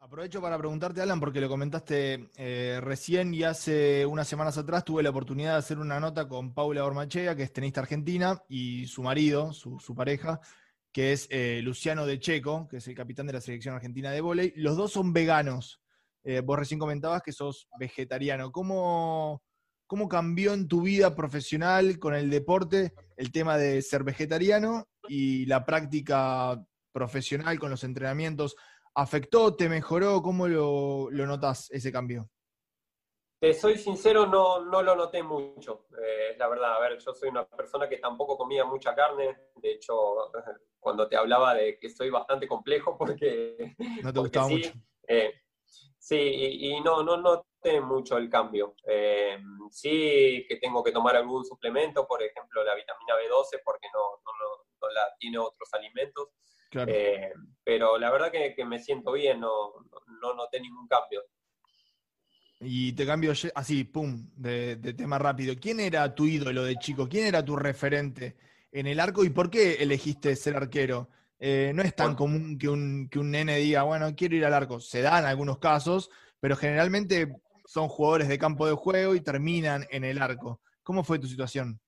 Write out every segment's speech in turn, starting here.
Aprovecho para preguntarte, Alan, porque lo comentaste eh, recién y hace unas semanas atrás tuve la oportunidad de hacer una nota con Paula Ormachea, que es tenista argentina, y su marido, su, pareja, que es eh, Luciano De Checo, que es el capitán de la selección argentina de vóley. Los dos son veganos. Eh, vos recién comentabas que sos vegetariano. ¿Cómo, ¿Cómo cambió en tu vida profesional con el deporte el tema de ser vegetariano y la práctica profesional con los entrenamientos? ¿Afectó, te mejoró? ¿Cómo lo, lo notas ese cambio? Te soy sincero, no, no lo noté mucho, eh, la verdad. A ver, yo soy una persona que tampoco comía mucha carne. De hecho, cuando te hablaba de que soy bastante complejo, porque. No te gustaba sí, mucho. Eh, sí, y, no, no noté mucho el cambio. Eh, sí que tengo que tomar algún suplemento, por ejemplo, la vitamina B12, porque no, no, no la tiene otros alimentos. Eh, pero la verdad que, me siento bien, no, no, noté ningún cambio. Y te cambio así, pum, de, tema rápido. ¿Quién era tu ídolo de chico? ¿Quién era tu referente en el arco y por qué elegiste ser arquero? Eh, no es tan común que un, que un nene diga, bueno, quiero ir al arco. Se da en algunos casos, pero generalmente son jugadores de campo de juego y terminan en el arco. ¿Cómo fue tu situación?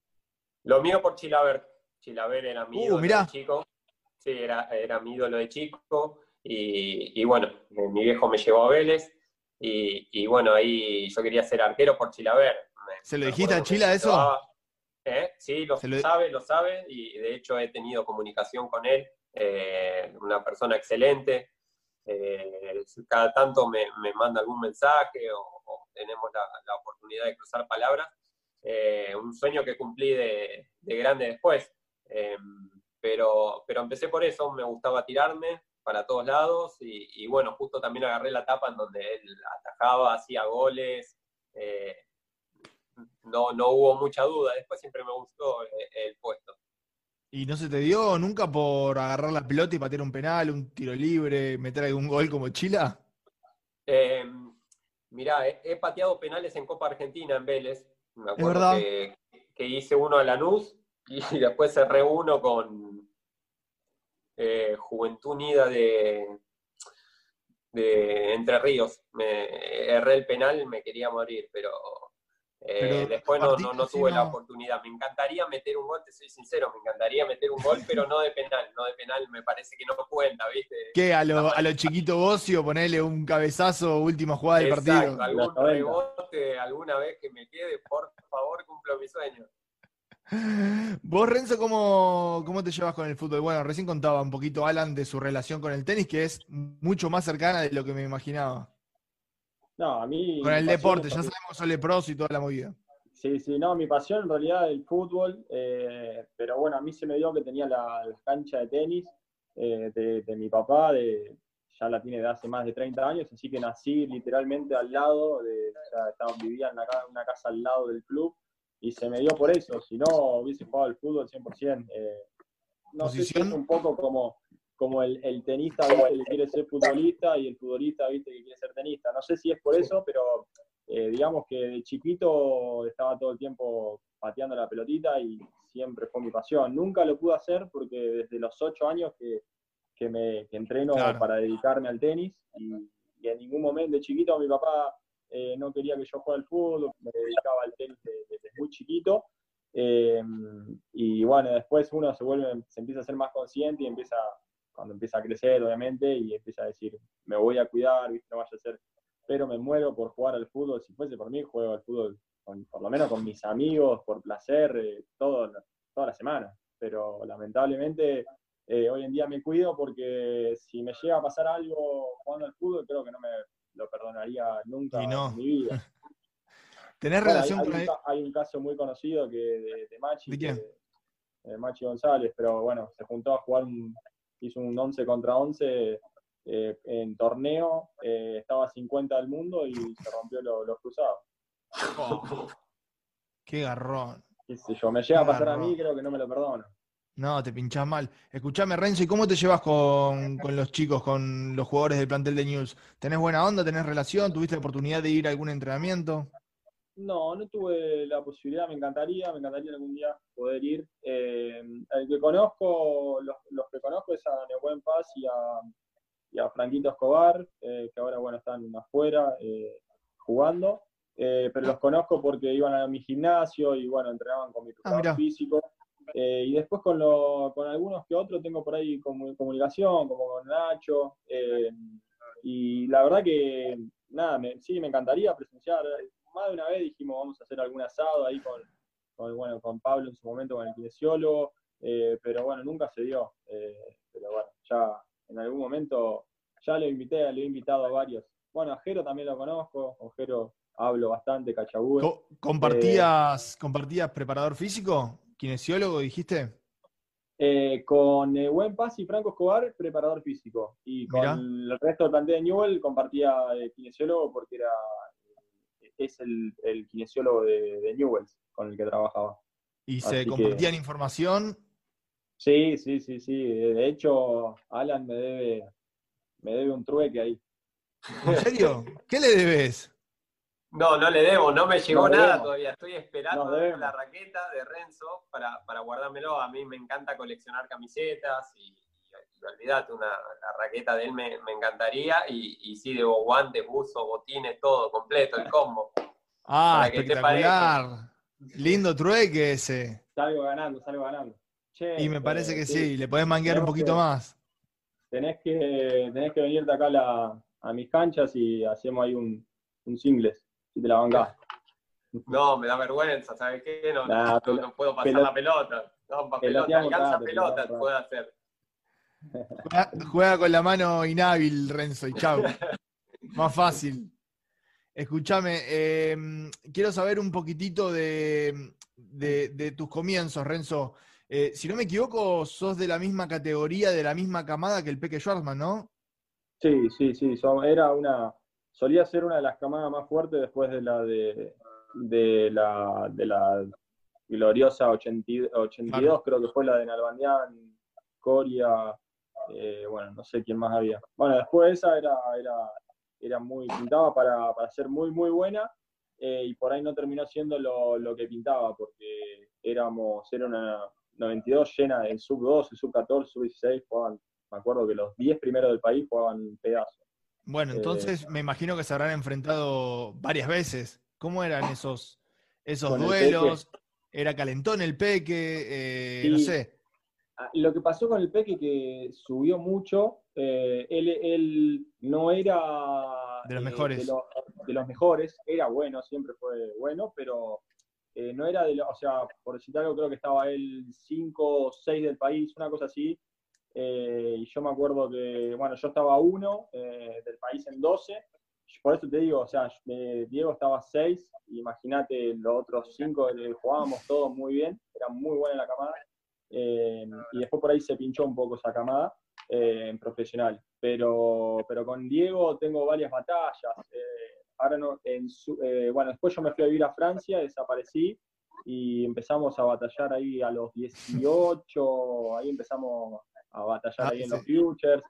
Lo mío por Chilaver. Chilaver era mi uh, chico. Sí, era, era mi ídolo de chico. Y, bueno, mi viejo me llevó a Vélez. Y, bueno, ahí yo quería ser arquero por Chilaver. ¿Se lo dijiste a Chila eso? ¿Eh? Sí, lo, sabe, lo sabe. Y de hecho he tenido comunicación con él. Eh, una persona excelente. Eh, cada tanto me, manda algún mensaje o, tenemos la, oportunidad de cruzar palabras. un sueño que cumplí de, de grande después. Pero, pero empecé por eso, me gustaba tirarme para todos lados y, bueno, justo también agarré la etapa en donde él atajaba, hacía goles, eh, no, no hubo mucha duda, después siempre me gustó eh, el, puesto. ¿Y no se te dio nunca por agarrar la pelota y patear un penal, un tiro libre, meter algún gol como Chila? Eh, mirá, he, pateado penales en Copa Argentina en Vélez. Me acuerdo que, que, hice uno a Lanús y después cerré uno con eh, Juventud Unida de, de Entre Ríos. Me, erré el penal, me quería morir, pero, eh, después no, no, tuve la oportunidad. Me encantaría meter un gol, te soy sincero, me encantaría meter un gol, pero no de penal. No de penal me parece que no cuenta, ¿viste? ¿Qué? A lo, a lo chiquito Bocio, ponerle un cabezazo, última jugada del partido. Algún rebote alguna vez que me quede, por favor, cumplo mi sueño. Vos, Renzo, ¿cómo, ¿cómo, te llevas con el fútbol? Bueno, recién contaba un poquito Alan de su relación con el tenis, que es mucho más cercana de lo que me imaginaba. No, a mí. Con el deporte, ya sabemos Sole Pros y toda la movida. Sí, sí, no, mi pasión en realidad es el fútbol, eh, pero bueno, a mí se me dio que tenía la, cancha de tenis eh, de, mi papá, de, ya la tiene de hace más de 30 años, así que nací literalmente al lado, de, vivía en una casa al lado del club y se me dio por eso, si no hubiese jugado al fútbol 100%. Eh, no sé si es un poco como, como el, tenista que quiere ser futbolista y el futbolista ¿viste? que quiere ser tenista. No sé si es por eso, pero eh, digamos que de chiquito estaba todo el tiempo pateando la pelotita y siempre fue mi pasión. Nunca lo pude hacer porque desde los ocho años que, que me entreno para dedicarme al tenis y, y en ningún momento de chiquito mi papá eh, no quería que yo juegue al fútbol, me dedicaba al tenis desde, muy chiquito. Eh, y bueno, después uno se vuelve, se empieza a ser más consciente y empieza, cuando empieza a crecer, obviamente, y empieza a decir, me voy a cuidar, no vaya a ser, pero me muero por jugar al fútbol. Si fuese por mí, juego al fútbol, por lo menos con mis amigos, por placer, eh, todo, toda la semana. Pero lamentablemente hoy en día me cuido porque si me llega a pasar algo jugando al fútbol, creo que no me, lo perdonaría nunca en mi vida. ¿Tenés relación hay, con hay, un, hay un caso muy conocido que de, de Machi, ¿De Machi González, pero bueno, se juntó a jugar, hizo un 11 contra 11 eh, en torneo, eh, estaba 50 del mundo y se rompió los cruzados. Oh, qué garrón. Yo, me llega a pasar a mí, creo que no me lo perdono. No, te pinchás mal. Escuchame, Renzo, ¿y cómo te llevas con, los chicos, con los jugadores del plantel de News? ¿Tenés buena onda? ¿Tenés relación? ¿Tuviste la oportunidad de ir a algún entrenamiento? No, no tuve la posibilidad, me encantaría, me encantaría algún día poder ir. Eh, el que conozco, los, que conozco es a Neuwen Paz y a, a Franquito Escobar, eh, que ahora bueno están afuera eh, jugando. pero los conozco porque iban a mi gimnasio y bueno, entrenaban con mi ah, físico. Eh, y después con, con algunos que otros tengo por ahí comunicación, como con Nacho. Eh, y la verdad que, nada, sí, me encantaría presenciar. Más de una vez dijimos, vamos a hacer algún asado ahí con, bueno, con Pablo en su momento, con el kinesiólogo. Eh, pero bueno, nunca se dio. pero bueno, ya en algún momento ya lo invité, lo he invitado a varios. Bueno, a Jero también lo conozco, con Jero hablo bastante, Cachabú. ¿Compartías, ¿Compartías preparador físico? ¿Kinesiólogo dijiste? Eh, con eh, Buen Paz y Franco Escobar, preparador físico. Y con el resto del plantel de Newell compartía eh, kinesiólogo porque era es el, kinesiólogo de, de, Newell con el que trabajaba. ¿Y se compartían información? Sí, sí, sí, sí. De hecho, Alan me debe, me debe un trueque ahí. ¿En serio? ¿Qué le debes? No, no le debo, no me llegó nada todavía. Estoy esperando la raqueta de Renzo para, para, guardármelo. A mí me encanta coleccionar camisetas y, olvídate, una, la raqueta de él me, encantaría. Y, y, sí, debo guantes, buzos, botines, todo completo, el combo. Ah, espectacular. Lindo trueque ese. Salgo ganando, salgo ganando. y me parece que sí, le podés manguear un poquito más. Tenés que, tenés que venirte acá a, mis canchas y hacemos ahí un, un singles te la No, me da vergüenza, ¿sabes qué? No, no, puedo pasar la pelota. No, para pelota, alcanza pelota, puedo hacer. Juega, con la mano inhábil, Renzo, y chau. Más fácil. Escúchame, em, quiero saber un poquitito de, tus comienzos, Renzo. Eh, si no me equivoco, sos de la misma categoría, de la misma camada que el Peque Schwarzman, ¿no? Sí, sí, sí. era una, solía ser una de las camadas más fuertes después de la de, la, de la gloriosa 82, creo que fue la de Nalbandián, Coria, eh, bueno, no sé quién más había. Bueno, después esa era, era, era muy, pintaba para, ser muy, muy buena, eh, y por ahí no terminó siendo lo, que pintaba, porque éramos, era una 92 llena del sub 12, sub 14, sub 16, jugaban, me acuerdo que los 10 primeros del país jugaban pedazos. Bueno, eh, entonces me imagino que se habrán enfrentado varias veces. ¿Cómo eran esos, esos duelos? ¿Era calentón el Peque? Eh, no sé. Ah, lo que pasó con el Peque que subió mucho. Eh, él, no era de los mejores. De, los mejores, era bueno, siempre fue bueno, pero no era de los, o sea, por algo, creo que estaba él 5 o 6 del país, una cosa así, eh, y yo me acuerdo que, bueno, yo estaba uno eh, del país en 12. Por eso te digo, o sea, eh, Diego estaba 6, imagínate los otros 5 jugábamos todos muy bien, era muy buena la camada. y después por ahí se pinchó un poco esa camada en profesional. Pero, pero con Diego tengo varias batallas. ahora no, en bueno, después yo me fui a vivir a Francia, desaparecí y empezamos a batallar ahí a los 18, ahí empezamos a batallar ah, ahí en los futures.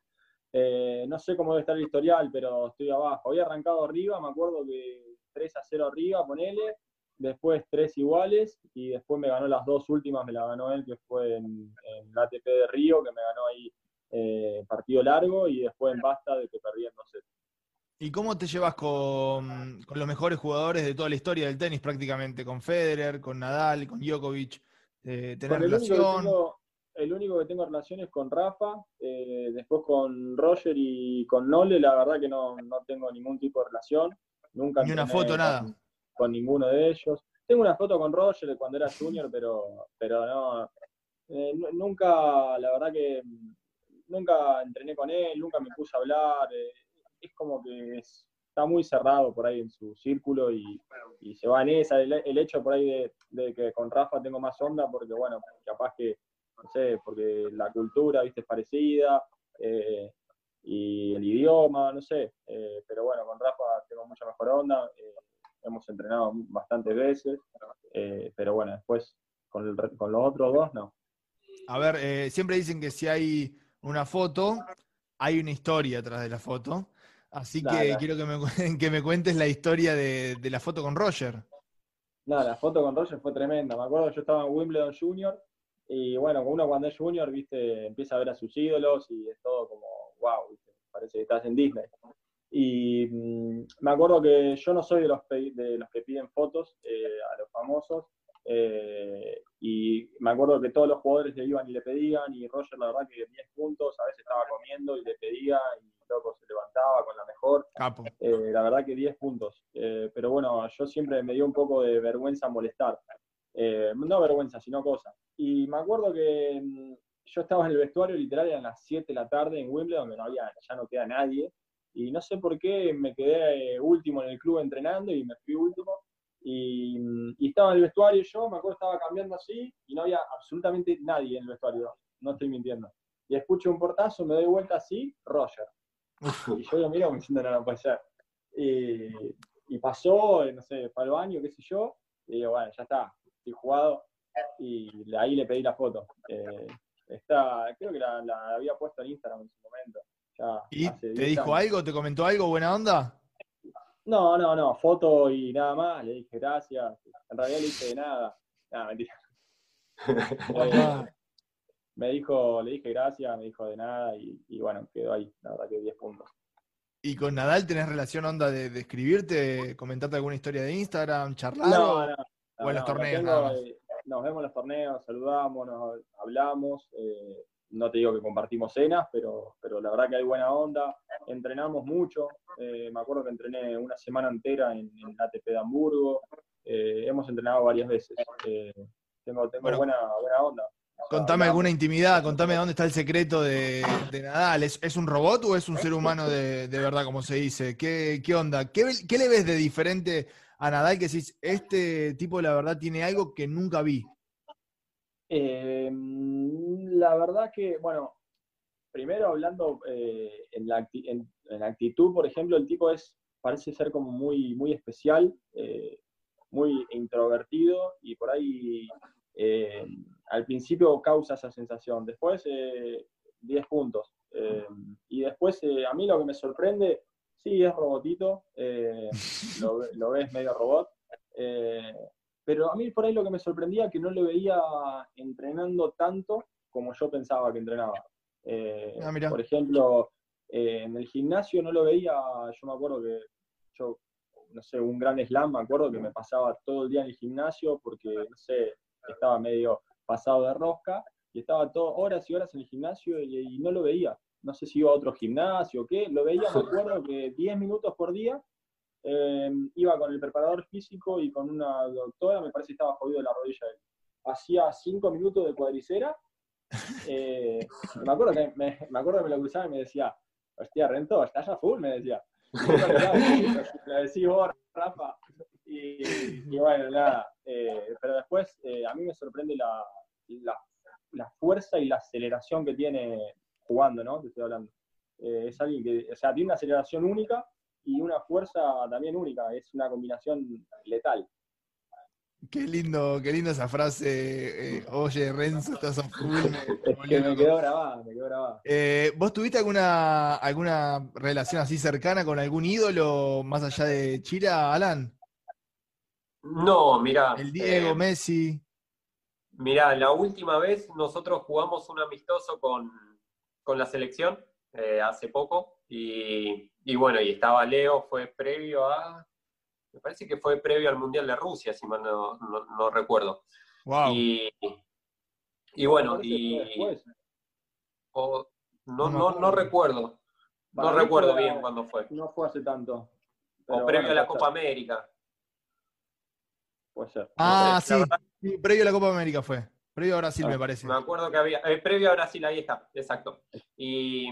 Eh, no sé cómo debe estar el historial, pero estoy abajo. Había arrancado arriba, me acuerdo que 3 a 0 arriba, ponele, después 3 iguales, y después me ganó las dos últimas, me la ganó él, que fue en, en ATP de Río, que me ganó ahí eh, partido largo, y después en Basta, de que perdí en no sé. ¿Y cómo te llevas con, los mejores jugadores de toda la historia del tenis prácticamente? Con Federer, con Nadal, con Djokovic. Eh, ¿Tener relación? El único que tengo relaciones con Rafa, eh, después con Roger y con Nole, la verdad que no, tengo ningún tipo de relación. Nunca Ni una foto, nada. Con ninguno de ellos. Tengo una foto con Roger cuando era junior, pero, pero no, eh, nunca, la verdad que nunca entrené con él, nunca me puse a hablar. Eh, es como que está muy cerrado por ahí en su círculo y, se va en esa. El, hecho por ahí de, de, que con Rafa tengo más onda, porque bueno, capaz que no sé, porque la cultura, viste, es parecida, eh, y el idioma, no sé, eh, pero bueno, con Rafa tengo mucha mejor onda, eh, hemos entrenado bastantes veces, pero bueno, después con, con los otros dos, no. A ver, siempre dicen que si hay una foto, hay una historia atrás de la foto. Así que quiero que me, que me, cuentes la historia de, la foto con Roger. No, la foto con Roger fue tremenda. Me acuerdo, yo estaba en Wimbledon Junior y bueno, uno cuando es junior, viste, empieza a ver a sus ídolos y es todo como, wow, parece que estás en Disney. Y mm, me acuerdo que yo no soy de los, de los que piden fotos eh, a los famosos, eh, y me acuerdo que todos los jugadores le iban y le pedían, y Roger, la verdad, que 10 puntos, a veces estaba comiendo y le pedía, y loco se levantaba con la mejor. Eh, la verdad que 10 puntos. Eh, pero bueno, yo siempre me dio un poco de vergüenza molestar. No vergüenza, sino cosa. Y me acuerdo que mm, yo estaba en el vestuario, literal, eran las 7 de la tarde en Wimbledon, donde no había, ya no queda nadie. Y no sé por qué me quedé último en el club entrenando y me fui último y, estaba en el vestuario yo, me acuerdo estaba cambiando así y no había absolutamente nadie en el vestuario, no estoy mintiendo. Y escucho un portazo, me doy vuelta así, Roger. Y yo lo miro me siento, no, no puede ser. Y, pasó, no sé, fue al baño, qué sé yo, y digo, bueno, ya está, estoy jugado. Y ahí le pedí la foto. Eh, está, creo que la, había puesto en Instagram en su momento. ¿Y te dijo algo? ¿Te comentó algo? ¿Buena onda? No, no, no, foto y nada más, le dije gracias. En realidad le dije de nada. Nada, mentira. Eh, me dijo, le dije gracias, me dijo de nada y, bueno, quedó ahí, la verdad que 10 puntos. ¿Y con Nadal tenés relación onda de, escribirte, comentarte alguna historia de Instagram, charlar? No, no. O en los torneos. Eh, nos vemos en los torneos, saludamos, nos hablamos. Eh, no te digo que compartimos cenas, pero, pero la verdad que hay buena onda. Entrenamos mucho. Eh, me acuerdo que entrené una semana entera en, en ATP de Hamburgo. Eh, hemos entrenado varias veces. Tengo, tengo buena, buena onda. Contame alguna intimidad, contame dónde está el secreto de, Nadal. ¿Es, un robot o es un ser humano de, verdad, como se dice? ¿Qué, qué onda? ¿Qué, ¿Qué, le ves de diferente a Nadal que decís, este tipo la verdad tiene algo que nunca vi? Eh, la verdad que, bueno, primero hablando eh, en, la, actitud, por ejemplo, el tipo es, parece ser como muy, muy especial, eh, muy introvertido y por ahí al principio causa esa sensación. Después, 10 puntos. y después, a mí lo que me sorprende, sí, es robotito, lo, lo, ves medio robot, pero a mí por ahí lo que me sorprendía que no lo veía entrenando tanto como yo pensaba que entrenaba. Eh, ah, por ejemplo, eh, en el gimnasio no lo veía, yo me acuerdo que yo, no sé, un gran slam, me acuerdo que me pasaba todo el día en el gimnasio porque, no sé, estaba medio pasado de rosca y estaba todo, horas y horas en el gimnasio y, no lo veía. No sé si iba a otro gimnasio o qué, lo veía, me acuerdo que 10 minutos por día eh, iba con el preparador físico y con una doctora, me parece que estaba jodido de la rodilla. Hacía cinco minutos de cuadricera. Eh, me, acuerdo que me, acuerdo que me lo cruzaba y me decía, hostia, Rento, estás a full, me decía. Le decía vos, Rafa. Y, bueno, nada. Eh, pero después a mí me sorprende la, la, fuerza y la aceleración que tiene jugando, ¿no? Te estoy hablando. es alguien que, o sea, tiene una aceleración única y una fuerza también única, es una combinación letal. Qué lindo, qué lindo esa frase. Eh, oye, Renzo, estás a full. Me, me quedó grabada, me quedó grabada. Eh, ¿Vos tuviste alguna, alguna relación así cercana con algún ídolo más allá de Chira, Alan? No, mira. El Diego, eh, Messi. Mira, la última vez nosotros jugamos un amistoso con, con la selección hace poco y y bueno, y estaba Leo, fue previo a, me parece que fue previo al Mundial de Rusia, si mal no, no, recuerdo. Wow. Y, y bueno, y... no, no, no, recuerdo. No recuerdo bien cuándo fue. No fue hace tanto. O previo a la Copa América. Puede ser. Ah, sí. Previo a la Copa América fue. Previo a Brasil, me parece. Me acuerdo que había. Eh, previo a Brasil, ahí está, exacto. Y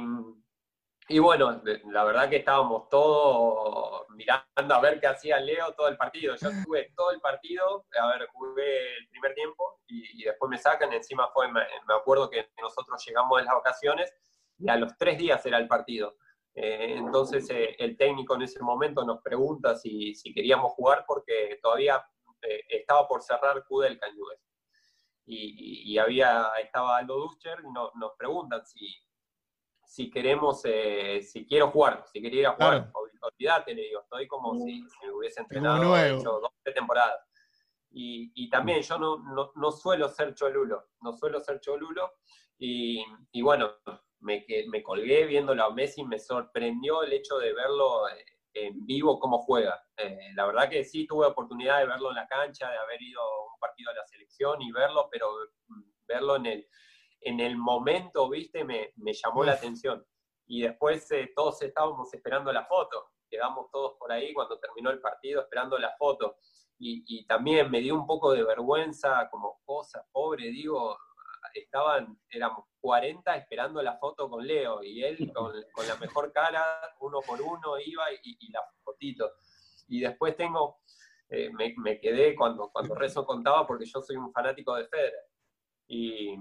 y bueno, la verdad que estábamos todos mirando a ver qué hacía Leo todo el partido. Yo estuve todo el partido, a ver, jugué el primer tiempo y, después me sacan. Encima fue, me, acuerdo que nosotros llegamos de las vacaciones y a los tres días era el partido. Eh, entonces eh, el técnico en ese momento nos pregunta si, si queríamos jugar porque todavía eh, estaba por cerrar Q del Cañues. Y, había, estaba Aldo Duscher y nos preguntan si, si queremos, eh, si quiero jugar, si quería ir a jugar. Olvídate, le digo, estoy como si, si hubiese entrenado hecho dos temporadas. Y, y, también yo no, no, no, suelo ser cholulo, no suelo ser cholulo. Y, y bueno, me, me colgué viendo a Messi, me sorprendió el hecho de verlo eh, en vivo cómo juega. Eh, la verdad que sí tuve oportunidad de verlo en la cancha, de haber ido un partido de la selección y verlo, pero mm, verlo en el, en el momento, viste, me, me llamó la atención. Y después eh, todos estábamos esperando la foto, quedamos todos por ahí cuando terminó el partido esperando la foto. Y, y también me dio un poco de vergüenza, como cosa, pobre, digo, estaban, éramos 40 esperando la foto con Leo y él con, la mejor cara, uno por uno iba y, la fotito. Y después tengo, eh, me, quedé cuando, cuando Rezo contaba porque yo soy un fanático de Federer. Y,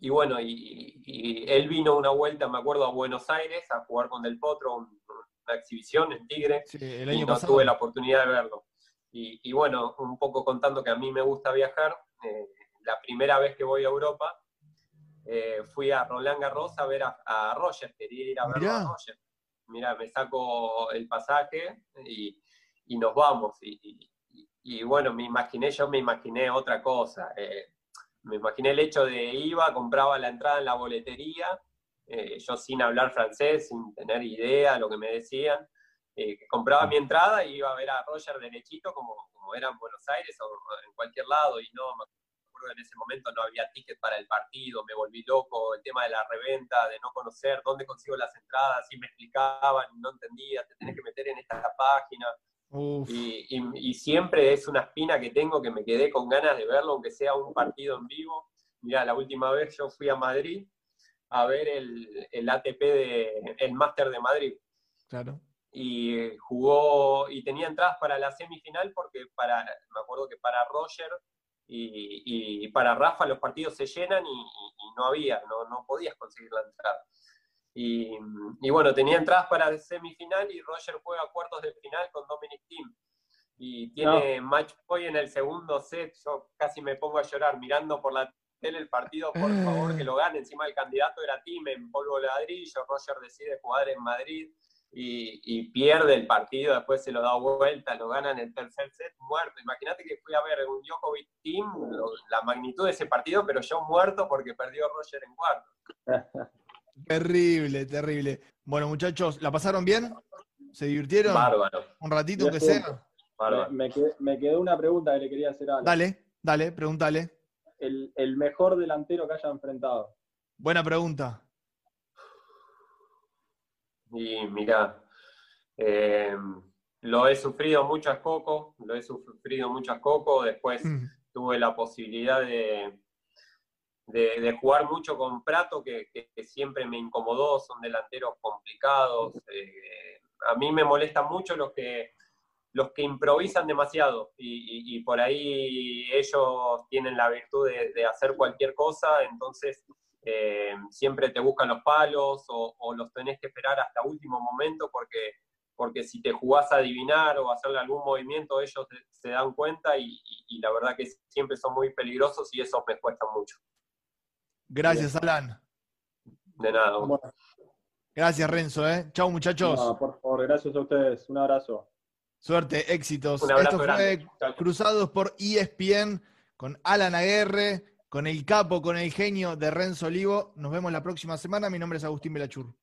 y bueno, y, él vino una vuelta, me acuerdo, a Buenos Aires a jugar con Del Potro, una exhibición en Tigre, y no tuve la oportunidad de verlo. Y, bueno, un poco contando que a mí me gusta viajar, eh, la primera vez que voy a Europa, eh, fui a Roland Garros a ver a, Roger, quería ir a ver a Roger. Mira, me saco el pasaje y, nos vamos. Y, bueno, me imaginé, yo me imaginé otra cosa. Eh, me imaginé el hecho de iba, compraba la entrada en la boletería, eh, yo sin hablar francés, sin tener idea de lo que me decían. compraba mi entrada y iba a ver a Roger derechito como, como era en Buenos Aires o en cualquier lado y no en ese momento no había ticket para el partido, me volví loco, el tema de la reventa, de no conocer dónde consigo las entradas, y me explicaban, no entendía, te tenés que meter en esta página. Y, siempre es una espina que tengo que me quedé con ganas de verlo, aunque sea un partido en vivo. Mira, la última vez yo fui a Madrid a ver el, el ATP, de, el Máster de Madrid. Claro. Y jugó, y tenía entradas para la semifinal porque para, me acuerdo que para Roger y, para Rafa los partidos se llenan y, no había, no, no, podías conseguir la entrada. Y, bueno, tenía entradas para el semifinal y Roger juega cuartos de final con Dominic Thiem. Y tiene match point en el segundo set, yo casi me pongo a llorar mirando por la tele el partido, por favor que lo gane. Encima el candidato era Thiem en polvo ladrillo, Roger decide jugar en Madrid y, pierde el partido, después se lo da vuelta, lo gana en el tercer set, muerto. Imagínate que fui a ver un Djokovic Team, la magnitud de ese partido, pero yo muerto porque perdió Roger en cuarto. terrible, terrible. Bueno, muchachos, ¿la pasaron bien? ¿Se divirtieron? Bárbaro. Un ratito que sea. Me, me, quedó una pregunta que le quería hacer a Dale, dale, pregúntale. El, el mejor delantero que haya enfrentado. Buena pregunta. Y mira, eh, lo he sufrido mucho a Coco, lo he sufrido mucho a Coco, después mm. tuve la posibilidad de, de, jugar mucho con Prato, que, siempre me incomodó, son delanteros complicados. Eh, a mí me molesta mucho los que, los que improvisan demasiado y, por ahí ellos tienen la virtud de, hacer cualquier cosa, entonces eh, siempre te buscan los palos o, los tenés que esperar hasta último momento porque, porque si te jugás a adivinar o hacerle algún movimiento, ellos se dan cuenta y, la verdad que siempre son muy peligrosos y eso me cuesta mucho. Gracias, Alan. De nada. Gracias, Renzo. ¿eh? Chau, muchachos. por favor, gracias a ustedes. Un abrazo. Suerte, éxitos. Esto fue Cruzados por ESPN con Alan Aguerre con el capo, con el genio de Renzo Olivo. Nos vemos la próxima semana. Mi nombre es Agustín Belachur.